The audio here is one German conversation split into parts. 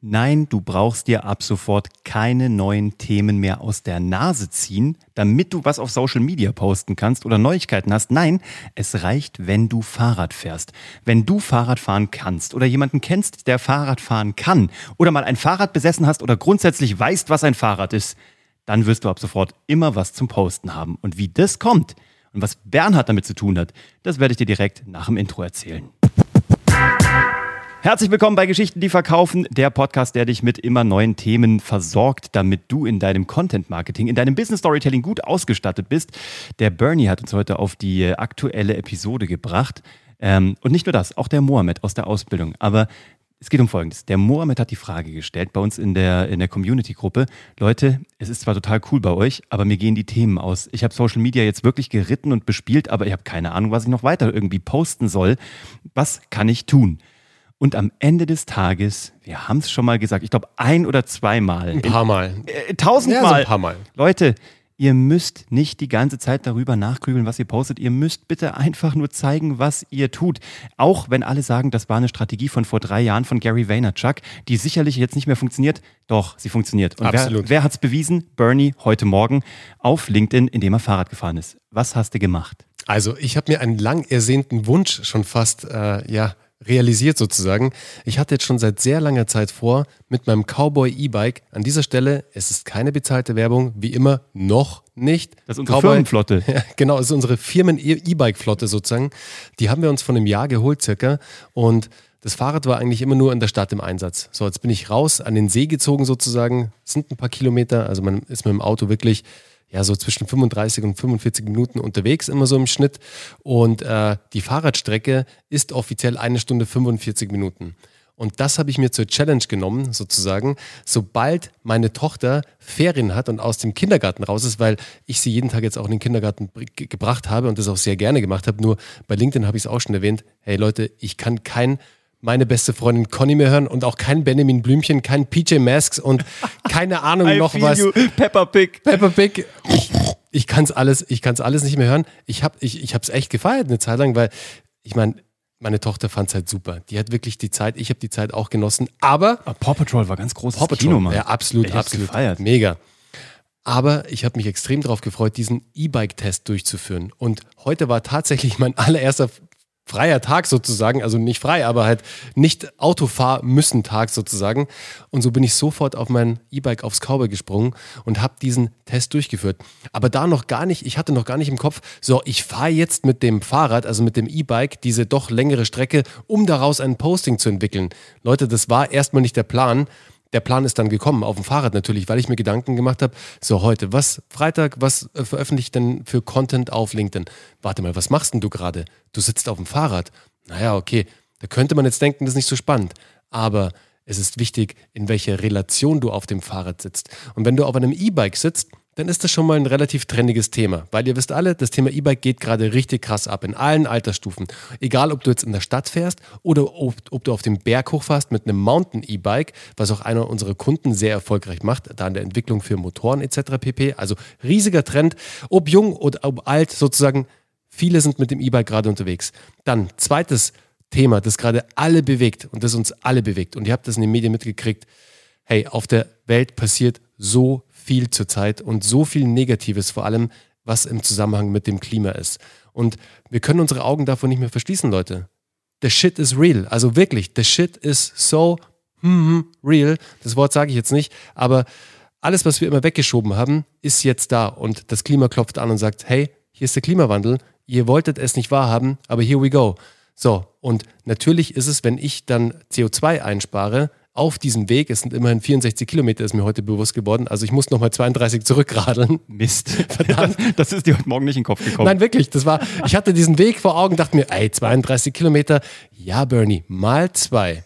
Nein, du brauchst dir ab sofort keine neuen Themen mehr aus der Nase ziehen, damit du was auf Social Media posten kannst oder Neuigkeiten hast. Nein, es reicht, wenn du Fahrrad fährst. Wenn du Fahrrad fahren kannst oder jemanden kennst, der Fahrrad fahren kann oder mal ein Fahrrad besessen hast oder grundsätzlich weißt, was ein Fahrrad ist, dann wirst du ab sofort immer was zum Posten haben. Und wie das kommt und was Bernhard damit zu tun hat, das werde ich dir direkt nach dem Intro erzählen. Herzlich willkommen bei Geschichten, die verkaufen, der Podcast, der dich mit immer neuen Themen versorgt, damit du in deinem Content Marketing, in deinem Business Storytelling gut ausgestattet bist. Der Bernie hat uns heute auf die aktuelle Episode gebracht. Ähm, und nicht nur das, auch der Mohammed aus der Ausbildung. Aber es geht um Folgendes. Der Mohammed hat die Frage gestellt bei uns in der, in der Community-Gruppe. Leute, es ist zwar total cool bei euch, aber mir gehen die Themen aus. Ich habe Social Media jetzt wirklich geritten und bespielt, aber ich habe keine Ahnung, was ich noch weiter irgendwie posten soll. Was kann ich tun? Und am Ende des Tages, wir haben es schon mal gesagt, ich glaube ein oder zweimal. Ein paar Mal. Äh, tausendmal. Ja, so ein paar Mal. Leute, ihr müsst nicht die ganze Zeit darüber nachgrübeln, was ihr postet. Ihr müsst bitte einfach nur zeigen, was ihr tut. Auch wenn alle sagen, das war eine Strategie von vor drei Jahren von Gary Vaynerchuk, die sicherlich jetzt nicht mehr funktioniert. Doch, sie funktioniert. Und Absolut. wer, wer hat es bewiesen? Bernie heute Morgen auf LinkedIn, indem er Fahrrad gefahren ist. Was hast du gemacht? Also ich habe mir einen lang ersehnten Wunsch schon fast, äh, ja, realisiert sozusagen. Ich hatte jetzt schon seit sehr langer Zeit vor, mit meinem Cowboy E-Bike, an dieser Stelle, es ist keine bezahlte Werbung, wie immer, noch nicht. Das ist unsere Cowboy, Firmenflotte. Ja, genau, das ist unsere Firmen-E-Bike-Flotte sozusagen. Die haben wir uns von einem Jahr geholt circa und das Fahrrad war eigentlich immer nur in der Stadt im Einsatz. So, jetzt bin ich raus, an den See gezogen sozusagen, das sind ein paar Kilometer, also man ist mit dem Auto wirklich ja so zwischen 35 und 45 Minuten unterwegs, immer so im Schnitt. Und äh, die Fahrradstrecke ist offiziell eine Stunde 45 Minuten. Und das habe ich mir zur Challenge genommen, sozusagen. Sobald meine Tochter Ferien hat und aus dem Kindergarten raus ist, weil ich sie jeden Tag jetzt auch in den Kindergarten gebracht habe und das auch sehr gerne gemacht habe. Nur bei LinkedIn habe ich es auch schon erwähnt. Hey Leute, ich kann kein meine beste Freundin Conny mehr hören und auch kein Benjamin Blümchen, kein PJ Masks und keine Ahnung noch was. You. Pepper Pig. Pepper Pig. Ich, ich kann es alles, alles nicht mehr hören. Ich habe ich, ich es echt gefeiert eine Zeit lang, weil ich meine, meine Tochter fand es halt super. Die hat wirklich die Zeit, ich habe die Zeit auch genossen. Aber, aber Paw Patrol war ganz großes Paw Patrol, Kino, Mann. Ja, absolut, ich absolut. Gefeiert. Mega. Aber ich habe mich extrem darauf gefreut, diesen E-Bike-Test durchzuführen. Und heute war tatsächlich mein allererster freier Tag sozusagen, also nicht frei, aber halt nicht Autofahr müssen Tag sozusagen. Und so bin ich sofort auf mein E-Bike aufs Cowboy gesprungen und habe diesen Test durchgeführt. Aber da noch gar nicht, ich hatte noch gar nicht im Kopf, so, ich fahre jetzt mit dem Fahrrad, also mit dem E-Bike, diese doch längere Strecke, um daraus ein Posting zu entwickeln. Leute, das war erstmal nicht der Plan der Plan ist dann gekommen, auf dem Fahrrad natürlich, weil ich mir Gedanken gemacht habe, so heute, was, Freitag, was äh, veröffentlicht denn für Content auf LinkedIn? Warte mal, was machst denn du gerade? Du sitzt auf dem Fahrrad. Naja, okay, da könnte man jetzt denken, das ist nicht so spannend. Aber es ist wichtig, in welcher Relation du auf dem Fahrrad sitzt. Und wenn du auf einem E-Bike sitzt, dann ist das schon mal ein relativ trendiges Thema. Weil ihr wisst alle, das Thema E-Bike geht gerade richtig krass ab in allen Altersstufen. Egal, ob du jetzt in der Stadt fährst oder ob, ob du auf dem Berg hochfährst mit einem Mountain-E-Bike, was auch einer unserer Kunden sehr erfolgreich macht, da in der Entwicklung für Motoren etc. pp. Also riesiger Trend, ob jung oder ob alt sozusagen. Viele sind mit dem E-Bike gerade unterwegs. Dann zweites Thema, das gerade alle bewegt und das uns alle bewegt. Und ihr habt das in den Medien mitgekriegt. Hey, auf der Welt passiert so viel zurzeit und so viel Negatives vor allem, was im Zusammenhang mit dem Klima ist. Und wir können unsere Augen davon nicht mehr verschließen, Leute. The shit is real. Also wirklich, the shit is so mm, real. Das Wort sage ich jetzt nicht, aber alles, was wir immer weggeschoben haben, ist jetzt da. Und das Klima klopft an und sagt, hey, hier ist der Klimawandel. Ihr wolltet es nicht wahrhaben, aber here we go. So, und natürlich ist es, wenn ich dann CO2 einspare, auf diesem Weg, es sind immerhin 64 Kilometer, ist mir heute bewusst geworden, also ich muss nochmal 32 zurückradeln. Mist. Verdammt. Das ist dir heute Morgen nicht in den Kopf gekommen. Nein, wirklich, das war, ich hatte diesen Weg vor Augen, dachte mir, ey, 32 Kilometer, ja, Bernie, mal zwei.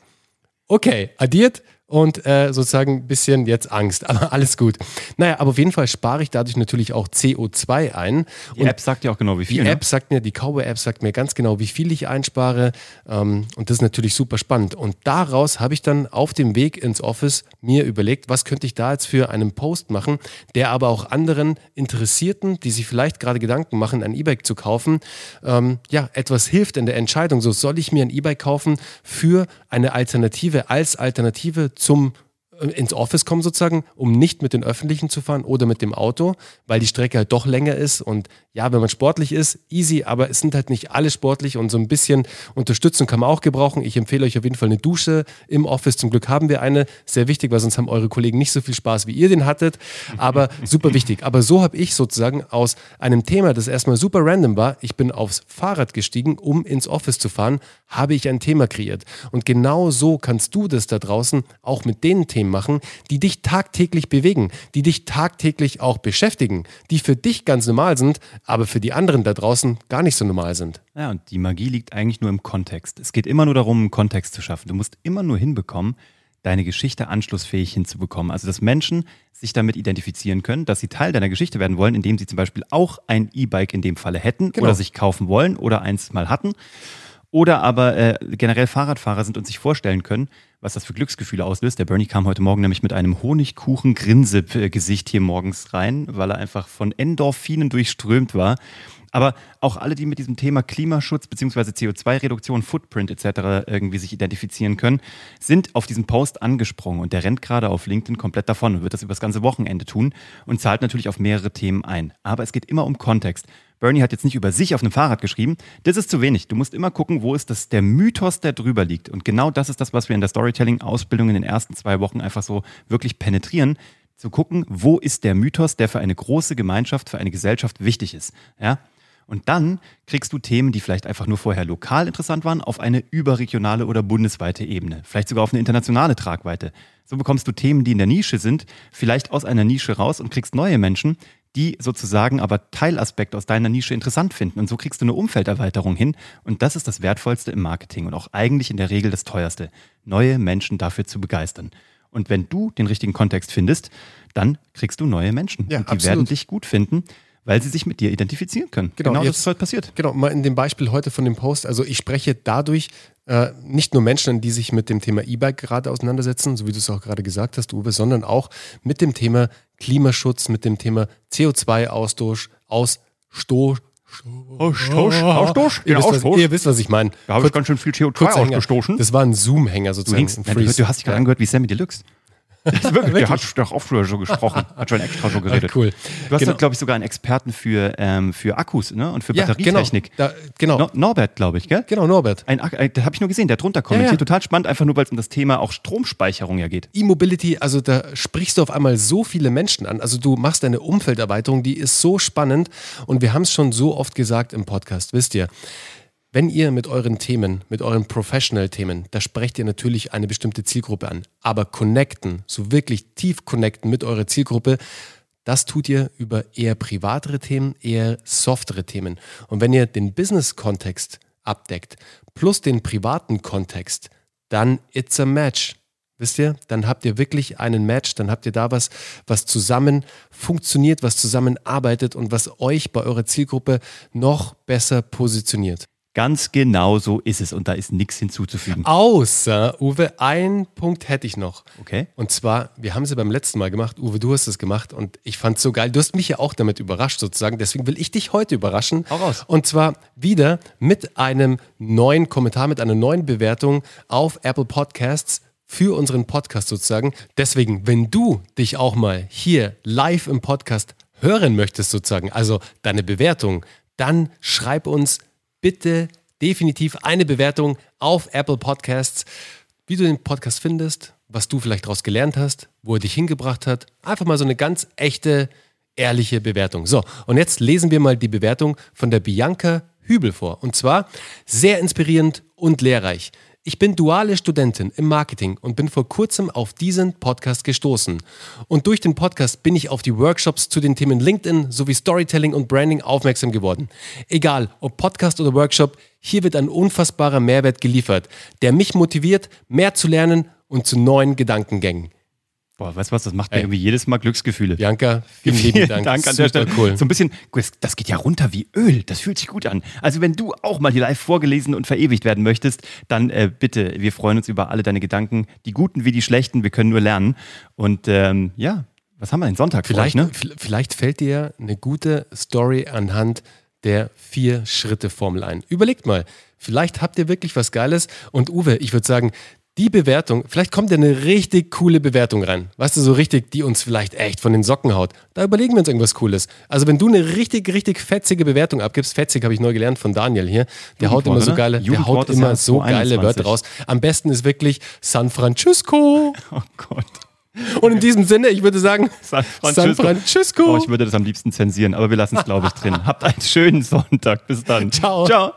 Okay, addiert, und äh, sozusagen ein bisschen jetzt Angst. Aber alles gut. Naja, aber auf jeden Fall spare ich dadurch natürlich auch CO2 ein. Die und App sagt ja auch genau, wie viel. Die ne? App sagt mir, die Cowboy-App sagt mir ganz genau, wie viel ich einspare. Ähm, und das ist natürlich super spannend. Und daraus habe ich dann auf dem Weg ins Office mir überlegt, was könnte ich da jetzt für einen Post machen, der aber auch anderen Interessierten, die sich vielleicht gerade Gedanken machen, ein E-Bike zu kaufen, ähm, ja, etwas hilft in der Entscheidung. So soll ich mir ein E-Bike kaufen für eine Alternative, als Alternative zum ins Office kommen sozusagen, um nicht mit den Öffentlichen zu fahren oder mit dem Auto, weil die Strecke halt doch länger ist und ja, wenn man sportlich ist, easy, aber es sind halt nicht alle sportlich und so ein bisschen Unterstützung kann man auch gebrauchen. Ich empfehle euch auf jeden Fall eine Dusche im Office. Zum Glück haben wir eine, sehr wichtig, weil sonst haben eure Kollegen nicht so viel Spaß, wie ihr den hattet, aber super wichtig. Aber so habe ich sozusagen aus einem Thema, das erstmal super random war, ich bin aufs Fahrrad gestiegen, um ins Office zu fahren, habe ich ein Thema kreiert. Und genau so kannst du das da draußen auch mit den Themen machen, die dich tagtäglich bewegen, die dich tagtäglich auch beschäftigen, die für dich ganz normal sind, aber für die anderen da draußen gar nicht so normal sind. Ja, und die Magie liegt eigentlich nur im Kontext. Es geht immer nur darum, einen Kontext zu schaffen. Du musst immer nur hinbekommen, deine Geschichte anschlussfähig hinzubekommen. Also, dass Menschen sich damit identifizieren können, dass sie Teil deiner Geschichte werden wollen, indem sie zum Beispiel auch ein E-Bike in dem Falle hätten Genau. oder sich kaufen wollen oder eins mal hatten. Oder aber äh, generell Fahrradfahrer sind und sich vorstellen können, was das für Glücksgefühle auslöst. Der Bernie kam heute Morgen nämlich mit einem Honigkuchen-Grinse-Gesicht hier morgens rein, weil er einfach von Endorphinen durchströmt war. Aber auch alle, die mit diesem Thema Klimaschutz bzw. CO2-Reduktion, Footprint etc. irgendwie sich identifizieren können, sind auf diesen Post angesprungen und der rennt gerade auf LinkedIn komplett davon und wird das über das ganze Wochenende tun und zahlt natürlich auf mehrere Themen ein. Aber es geht immer um Kontext. Bernie hat jetzt nicht über sich auf einem Fahrrad geschrieben. Das ist zu wenig. Du musst immer gucken, wo ist das der Mythos, der drüber liegt. Und genau das ist das, was wir in der Storytelling-Ausbildung in den ersten zwei Wochen einfach so wirklich penetrieren. Zu gucken, wo ist der Mythos, der für eine große Gemeinschaft, für eine Gesellschaft wichtig ist. Ja? Und dann kriegst du Themen, die vielleicht einfach nur vorher lokal interessant waren, auf eine überregionale oder bundesweite Ebene. Vielleicht sogar auf eine internationale Tragweite. So bekommst du Themen, die in der Nische sind, vielleicht aus einer Nische raus und kriegst neue Menschen, die sozusagen aber Teilaspekte aus deiner Nische interessant finden. Und so kriegst du eine Umfelderweiterung hin. Und das ist das Wertvollste im Marketing und auch eigentlich in der Regel das Teuerste, neue Menschen dafür zu begeistern. Und wenn du den richtigen Kontext findest, dann kriegst du neue Menschen. Ja, und die absolut. werden dich gut finden, weil sie sich mit dir identifizieren können. Genau, das jetzt- ist heute passiert. Genau, mal in dem Beispiel heute von dem Post. Also ich spreche dadurch äh, nicht nur Menschen, die sich mit dem Thema E-Bike gerade auseinandersetzen, so wie du es auch gerade gesagt hast, Uwe, sondern auch mit dem Thema Klimaschutz, mit dem Thema CO2-Ausstoß, Ausstoß. Ausstoß, Ausstoß, Ihr, ja, wisst, was, ihr wisst, was ich meine. Da habe ich ganz schön viel CO2 Kurzer Hänger. ausgestoßen. Das war ein Zoom-Hänger sozusagen. hängst, du, Freeze. du hast dich gerade Ja. angehört wie Sammy Deluxe. Das ist wirklich, der hat doch auch früher so gesprochen, hat schon extra so geredet. Ah, cool. Du hast, Genau. glaube ich, sogar einen Experten für, ähm, für Akkus ne? und für Ja, Batterietechnik. Genau, da, genau, No Norbert, glaube ich, gell? genau, Norbert. Ein, äh, das habe ich nur gesehen, der drunter kommentiert. ja. Total spannend, einfach nur, weil es um das Thema auch Stromspeicherung ja geht. E-Mobility, also da sprichst du auf einmal so viele Menschen an. Also du machst eine Umfelderweiterung, die ist so spannend. Und wir haben es schon so oft gesagt im Podcast, wisst ihr, wenn ihr mit euren Themen, mit euren Professional-Themen, da sprecht ihr natürlich eine bestimmte Zielgruppe an. Aber connecten, so wirklich tief connecten mit eurer Zielgruppe, das tut ihr über eher privatere Themen, eher softere Themen. Und wenn ihr den Business-Kontext abdeckt, plus den privaten Kontext, dann it's a match. Wisst ihr, dann habt ihr wirklich einen Match, dann habt ihr da was, was zusammen funktioniert, was zusammenarbeitet und was euch bei eurer Zielgruppe noch besser positioniert. Ganz genau so ist es und da ist nichts hinzuzufügen. Außer, Uwe, ein Punkt hätte ich noch. Okay. Und zwar, wir haben sie beim letzten Mal gemacht. Uwe, du hast es gemacht und ich fand es so geil. Du hast mich ja auch damit überrascht sozusagen. Deswegen will ich dich heute überraschen. Hau raus. Und zwar wieder mit einem neuen Kommentar, mit einer neuen Bewertung auf Apple Podcasts für unseren Podcast sozusagen. Deswegen, wenn du dich auch mal hier live im Podcast hören möchtest sozusagen, also deine Bewertung, dann schreib uns bitte definitiv eine Bewertung auf Apple Podcasts, wie du den Podcast findest, was du vielleicht daraus gelernt hast, wo er dich hingebracht hat. Einfach mal so eine ganz echte, ehrliche Bewertung. So, und jetzt lesen wir mal die Bewertung von der Bianca Hübel vor. Und zwar sehr inspirierend und lehrreich. Ich bin duale Studentin im Marketing und bin vor kurzem auf diesen Podcast gestoßen. Und durch den Podcast bin ich auf die Workshops zu den Themen LinkedIn sowie Storytelling und Branding aufmerksam geworden. Egal, ob Podcast oder Workshop, hier wird ein unfassbarer Mehrwert geliefert, der mich motiviert, mehr zu lernen und zu neuen Gedankengängen. Boah, weißt du was, das macht mir Ey. irgendwie jedes Mal Glücksgefühle. Bianca, vielen lieben Dank. an der Super Stelle. cool. So ein bisschen, das geht ja runter wie Öl. Das fühlt sich gut an. Also wenn du auch mal hier live vorgelesen und verewigt werden möchtest, dann äh, bitte, wir freuen uns über alle deine Gedanken, die guten wie die schlechten. Wir können nur lernen. Und ähm, ja, was haben wir denn Sonntag Vielleicht, euch, ne? vielleicht fällt dir eine gute Story anhand der vier Schritte Formel ein. Überlegt mal, vielleicht habt ihr wirklich was Geiles. Und Uwe, ich würde sagen, die Bewertung, vielleicht kommt ja eine richtig coole Bewertung rein. Weißt du, so richtig, die uns vielleicht echt von den Socken haut. Da überlegen wir uns irgendwas Cooles. Also, wenn du eine richtig, richtig fetzige Bewertung abgibst, fetzig habe ich neu gelernt von Daniel hier, der haut immer so geile, der haut immer so geile Wörter raus. Am besten ist wirklich San Francisco. Oh Gott. Und in diesem Sinne, ich würde sagen, San Francisco. San Francisco. Oh, ich würde das am liebsten zensieren, aber wir lassen es, glaube ich, drin. Habt einen schönen Sonntag. Bis dann. Ciao. Ciao.